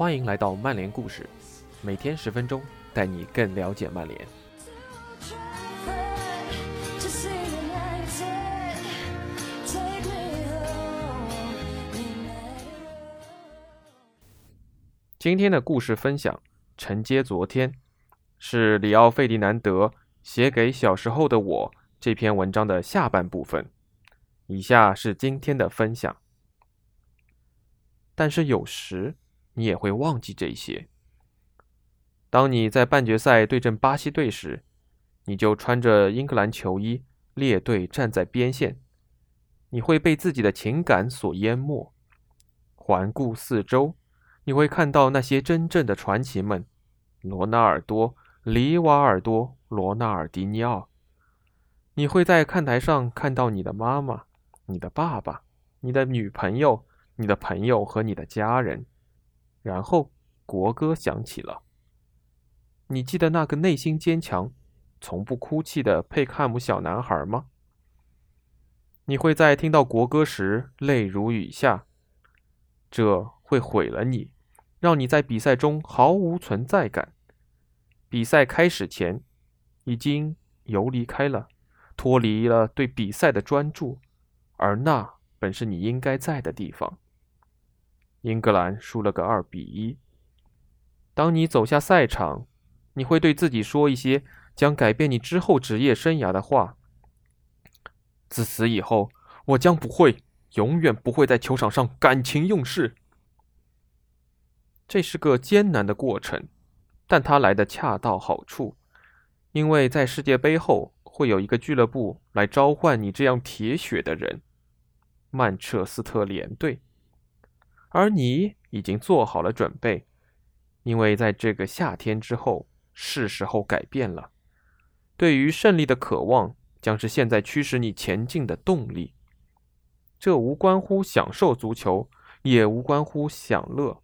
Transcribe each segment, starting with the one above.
欢迎来到曼联故事，每天十分钟，带你更了解曼联。今天的故事分享承接昨天，是里奥·费迪南德写给小时候的我这篇文章的下半部分。以下是今天的分享。但是有时你也会忘记这些。当你在半决赛对阵巴西队时，你就穿着英格兰球衣列队站在边线，你会被自己的情感所淹没。环顾四周，你会看到那些真正的传奇们：罗纳尔多、里瓦尔多、罗纳尔迪尼奥。你会在看台上看到你的妈妈、你的爸爸、你的女朋友。你的朋友和你的家人，然后国歌响起了。你记得那个内心坚强、从不哭泣的佩克汉姆小男孩吗？你会在听到国歌时泪如雨下，这会毁了你，让你在比赛中毫无存在感。比赛开始前，已经游离开了，脱离了对比赛的专注，而那本是你应该在的地方。英格兰输了个二比一。当你走下赛场，你会对自己说一些将改变你之后职业生涯的话。自此以后，我将不会，永远不会在球场上感情用事。这是个艰难的过程，但它来的恰到好处，因为在世界杯后会有一个俱乐部来召唤你这样铁血的人——曼彻斯特联队。而你已经做好了准备，因为在这个夏天之后，是时候改变了。对于胜利的渴望将是现在驱使你前进的动力。这无关乎享受足球，也无关乎享乐。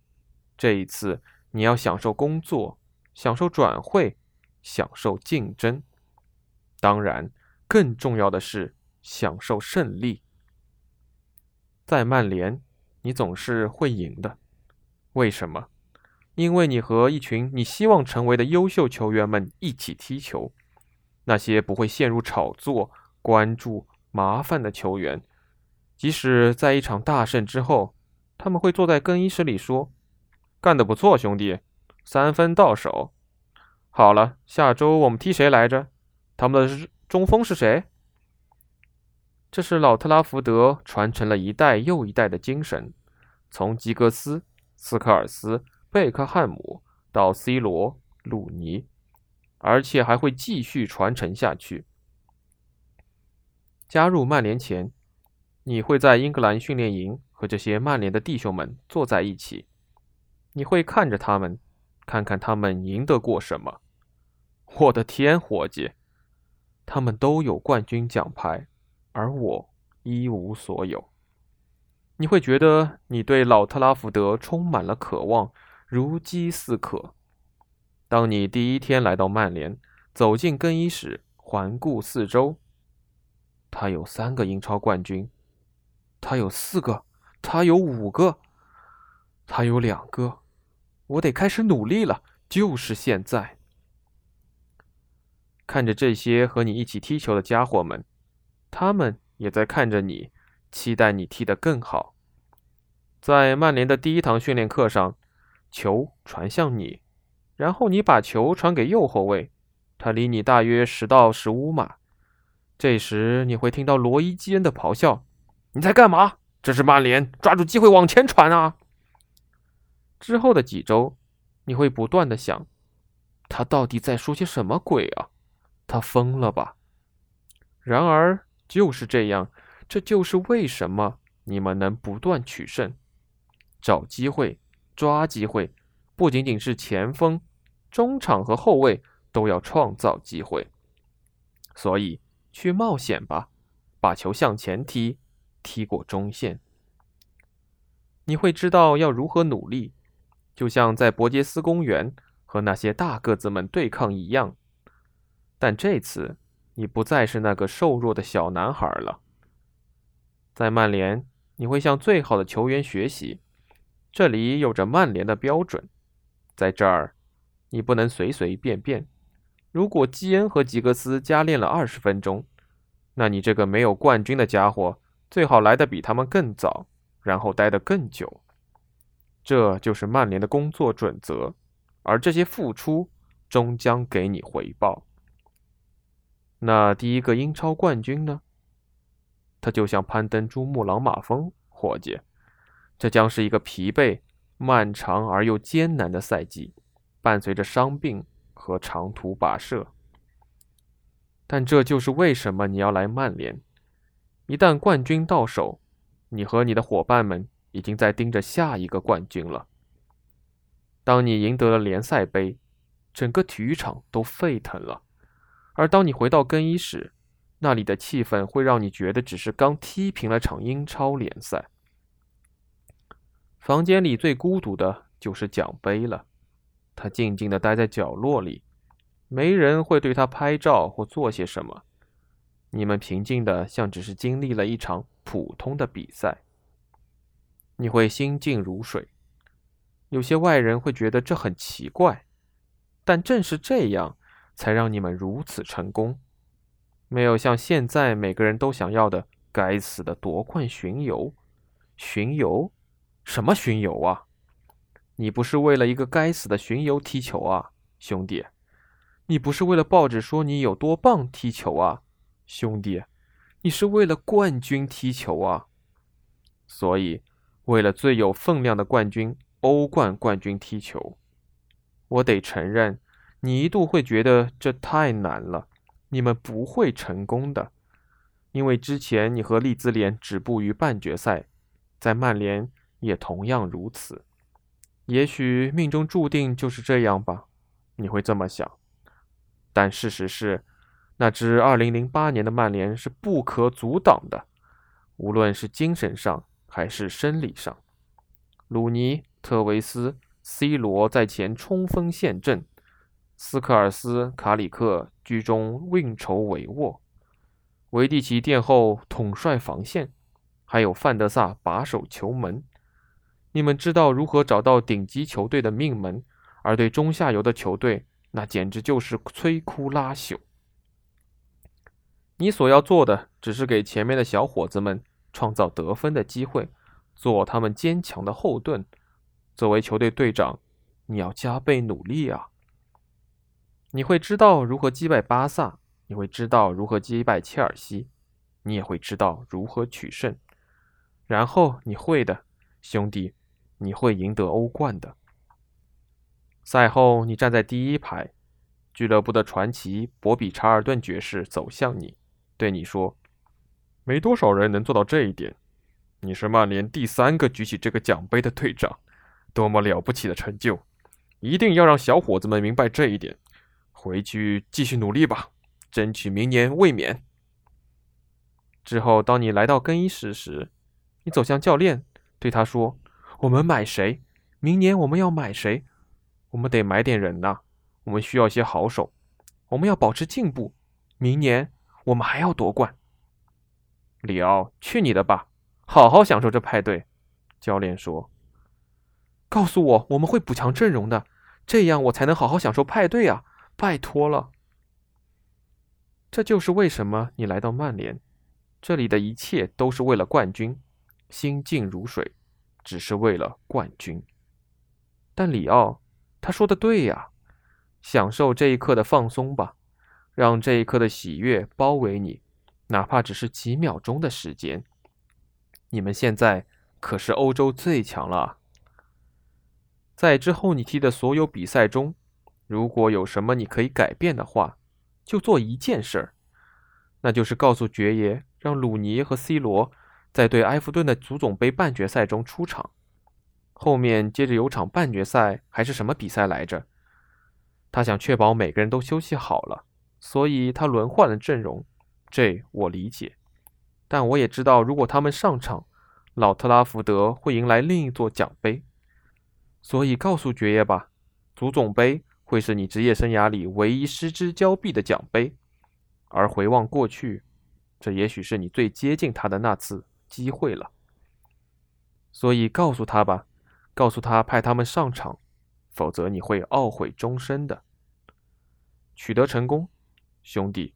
这一次，你要享受工作，享受转会，享受竞争。当然，更重要的是享受胜利。在曼联。你总是会赢的，为什么？因为你和一群你希望成为的优秀球员们一起踢球。那些不会陷入炒作、关注、麻烦的球员，即使在一场大胜之后，他们会坐在更衣室里说：“干得不错，兄弟，三分到手。好了，下周我们踢谁来着？他们的中锋是谁？”这是老特拉福德传承了一代又一代的精神，从吉格斯、斯科尔斯、贝克汉姆到 C 罗、鲁尼，而且还会继续传承下去。加入曼联前，你会在英格兰训练营和这些曼联的弟兄们坐在一起，你会看着他们，看看他们赢得过什么。我的天，伙计，他们都有冠军奖牌。而我一无所有。你会觉得你对老特拉福德充满了渴望，如饥似渴。当你第一天来到曼联，走进更衣室，环顾四周，他有三个英超冠军，他有四个，他有五个，他有两个。我得开始努力了，就是现在。看着这些和你一起踢球的家伙们。他们也在看着你，期待你踢得更好。在曼联的第一堂训练课上，球传向你，然后你把球传给右后卫，他离你大约十到十五码。这时你会听到罗伊基恩的咆哮：“你在干嘛？这是曼联，抓住机会往前传啊！”之后的几周，你会不断的想：他到底在说些什么鬼啊？他疯了吧？然而。就是这样，这就是为什么你们能不断取胜，找机会，抓机会，不仅仅是前锋、中场和后卫都要创造机会。所以去冒险吧，把球向前踢，踢过中线。你会知道要如何努力，就像在伯杰斯公园和那些大个子们对抗一样。但这次。你不再是那个瘦弱的小男孩了。在曼联，你会向最好的球员学习，这里有着曼联的标准，在这儿，你不能随随便便。如果基恩和吉格斯加练了二十分钟，那你这个没有冠军的家伙最好来的比他们更早，然后待得更久。这就是曼联的工作准则，而这些付出终将给你回报。那第一个英超冠军呢？他就像攀登珠穆朗玛峰，伙计。这将是一个疲惫、漫长而又艰难的赛季，伴随着伤病和长途跋涉。但这就是为什么你要来曼联。一旦冠军到手，你和你的伙伴们已经在盯着下一个冠军了。当你赢得了联赛杯，整个体育场都沸腾了；而当你回到更衣室，那里的气氛会让你觉得只是刚踢平了场英超联赛。房间里最孤独的就是奖杯了，他静静地待在角落里，没人会对他拍照或做些什么。你们平静的像只是经历了一场普通的比赛。你会心静如水。有些外人会觉得这很奇怪，但正是这样，才让你们如此成功。没有像现在每个人都想要的该死的夺冠巡游，巡游。什么巡游啊？你不是为了一个该死的巡游踢球啊，兄弟！你不是为了报纸说你有多棒踢球啊，兄弟！你是为了冠军踢球啊！所以，为了最有分量的冠军——欧冠冠军踢球，我得承认，你一度会觉得这太难了，你们不会成功的，因为之前你和利兹联止步于半决赛，在曼联。也同样如此，也许命中注定就是这样吧，你会这么想。但事实是，那支2008年的曼联是不可阻挡的，无论是精神上还是生理上。鲁尼、特维斯、C 罗在前冲锋陷阵，斯科尔斯、卡里克居中运筹帷幄，维蒂奇殿后统帅防线，还有范德萨把守球门。你们知道如何找到顶级球队的命门，而对中下游的球队，那简直就是摧枯拉朽。你所要做的，只是给前面的小伙子们创造得分的机会，做他们坚强的后盾。作为球队队长，你要加倍努力啊！你会知道如何击败巴萨，你会知道如何击败切尔西，你也会知道如何取胜。然后你会的，兄弟。你会赢得欧冠的。赛后，你站在第一排，俱乐部的传奇博比·查尔顿爵士走向你，对你说：“没多少人能做到这一点。你是曼联第三个举起这个奖杯的队长，多么了不起的成就！一定要让小伙子们明白这一点。回去继续努力吧，争取明年卫冕。”之后，当你来到更衣室时，你走向教练，对他说。我们买谁？明年我们要买谁？我们得买点人呐。我们需要一些好手。我们要保持进步。明年我们还要夺冠。里奥，去你的吧！好好享受这派对。教练说：“告诉我，我们会补强阵容的，这样我才能好好享受派对啊！拜托了。”这就是为什么你来到曼联。这里的一切都是为了冠军，心静如水。只是为了冠军，但里奥他说的对呀，享受这一刻的放松吧，让这一刻的喜悦包围你，哪怕只是几秒钟的时间。你们现在可是欧洲最强了。在之后你踢的所有比赛中，如果有什么你可以改变的话，就做一件事儿，那就是告诉爵爷，让鲁尼和 C 罗。在对埃弗顿的足总杯半决赛中出场，后面接着有场半决赛还是什么比赛来着？他想确保每个人都休息好了，所以他轮换了阵容。这我理解，但我也知道，如果他们上场，老特拉福德会迎来另一座奖杯。所以告诉爵爷吧，足总杯会是你职业生涯里唯一失之交臂的奖杯，而回望过去，这也许是你最接近他的那次。机会了，所以告诉他吧，告诉他派他们上场，否则你会懊悔终身的。取得成功，兄弟，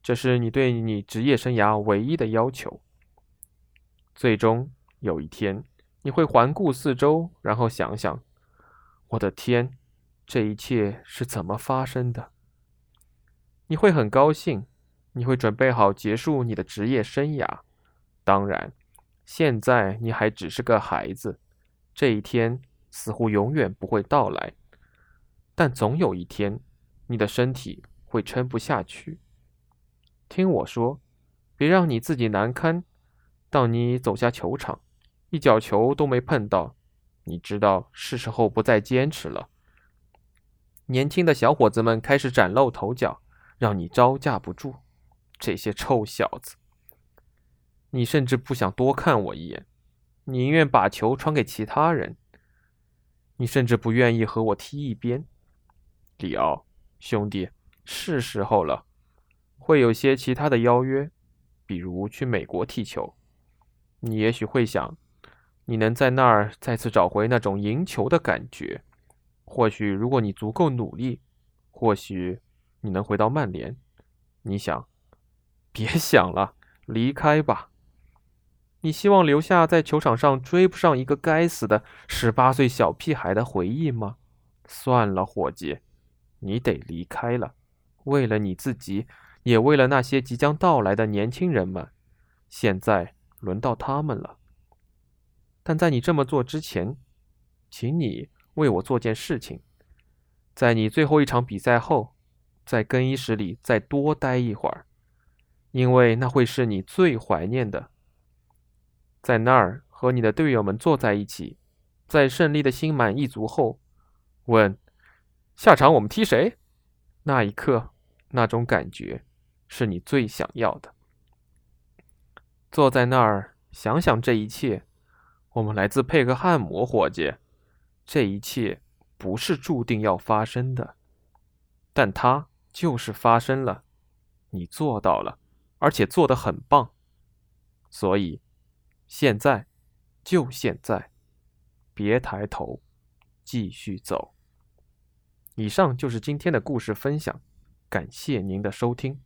这是你对你职业生涯唯一的要求。最终有一天，你会环顾四周，然后想想：我的天，这一切是怎么发生的？你会很高兴，你会准备好结束你的职业生涯。当然，现在你还只是个孩子，这一天似乎永远不会到来。但总有一天，你的身体会撑不下去。听我说，别让你自己难堪。当你走下球场，一脚球都没碰到，你知道是时候不再坚持了。年轻的小伙子们开始崭露头角。让你招架不住，这些臭小子！你甚至不想多看我一眼，宁愿把球传给其他人。你甚至不愿意和我踢一边。里奥兄弟，是时候了。会有些其他的邀约，比如去美国踢球。你也许会想，你能在那儿再次找回那种赢球的感觉。或许，如果你足够努力，或许。你能回到曼联？你想？别 想了，离开吧。你希望留下在球场上追不上一个该死的十八岁小屁孩的回忆吗？算了，伙计，你得离开了。为了你自己，也为了那些即将到来的年轻人们。现在轮到他们了。但在你这么做之前，请你为我做件事情。在你最后一场比赛后。在更衣室里再多待一会儿，因为那会是你最怀念的。在那儿和你的队友们坐在一起，在胜利的心满意足后，问：“下场我们踢谁？”那一刻，那种感觉是你最想要的。坐在那儿想想这一切，我们来自佩克汉姆，伙计，这一切不是注定要发生的，但它。就是发生了，你做到了，而且做得很棒，所以现在就现在，别抬头，继续走。以上就是今天的故事分享，感谢您的收听。